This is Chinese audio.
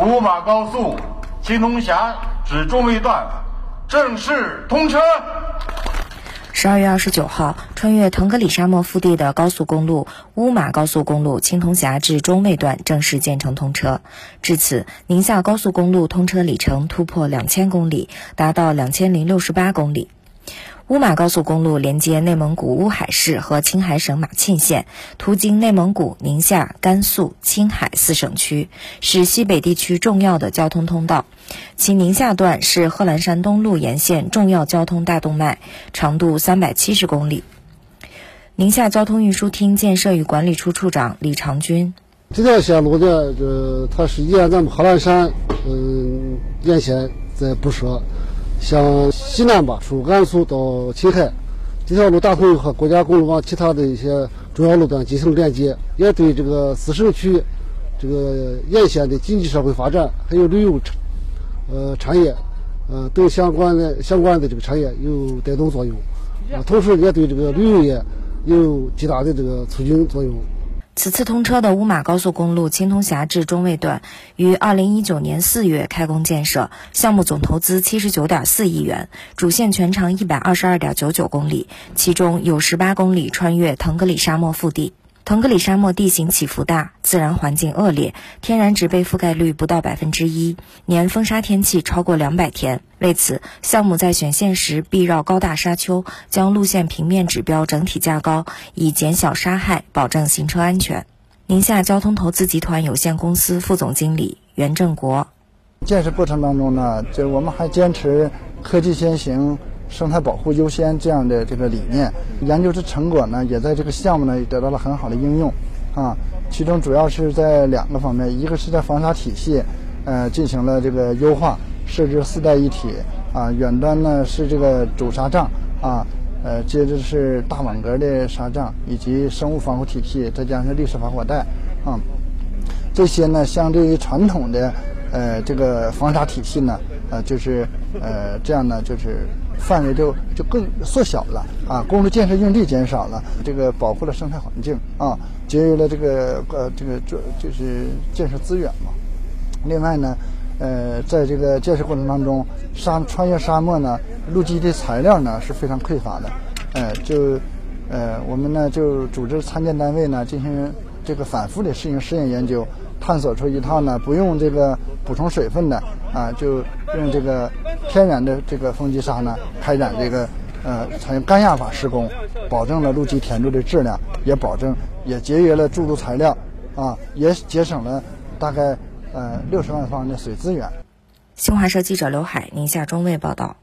乌马高速青铜峡至中卫段正式通车。十二月二十九号，穿越腾格里沙漠腹地的高速公路乌马高速公路青铜峡至中卫段正式建成通车。至此，宁夏高速公路通车里程突破两千公里，达到两千零六十八公里。乌马高速公路连接内蒙古乌海市和青海省马沁县，途经内蒙古、宁夏、甘肃、青海四省区，是西北地区重要的交通通道。其宁夏段是贺兰山东路沿线重要交通大动脉，长度三百七十公里。宁夏交通运输厅建设与管理处处长李长军：这条线路呢，这它是沿咱们贺兰山，嗯，沿线在不说。向西南吧，从甘肃到青海，这条路打通和国家公路网其他的一些重要路段进行连接，也对这个四省区这个沿线的经济社会发展，还有旅游产呃产业，呃等相关的相关的这个产业有带动作用啊，同时也对这个旅游业有极大的这个促进作用。此次通车的乌马高速公路青铜峡至中卫段于二零一九年四月开工建设，项目总投资七十九点四亿元，主线全长一百二十二点九九公里，其中有十八公里穿越腾格里沙漠腹地。腾格里沙漠地形起伏大，自然环境恶劣，天然植被覆盖率不到百分之一，年风沙天气超过两百天。为此，项目在选线时必绕高大沙丘，将路线平面指标整体架高，以减小沙害，保证行车安全。宁夏交通投资集团有限公司副总经理袁正国：建设过程当中呢，就我们还坚持科技先行。生态保护优先这样的这个理念，研究的成果呢，也在这个项目呢得到了很好的应用，啊，其中主要是在两个方面，一个是在防沙体系，呃，进行了这个优化，设置四带一体，啊，远端呢是这个主沙障，啊，呃，接着是大网格的沙障，以及生物防护体系，再加上历史防火带，啊，这些呢，相对于传统的，呃，这个防沙体系呢，呃，就是，呃，这样呢，就是。范围就就更缩小了啊，公路建设用地减少了，这个保护了生态环境啊，节约了这个呃这个就就是建设资源嘛。另外呢，呃，在这个建设过程当中，沙穿越沙漠呢，路基的材料呢是非常匮乏的，呃，就呃我们呢就组织参建单位呢进行这个反复的适应试验研究。探索出一套呢，不用这个补充水分的啊，就用这个天然的这个风机沙呢，开展这个呃采用干压法施工，保证了路基填筑的质量，也保证也节约了筑路材料啊，也节省了大概呃六十万方的水资源。新华社记者刘海宁夏中卫报道。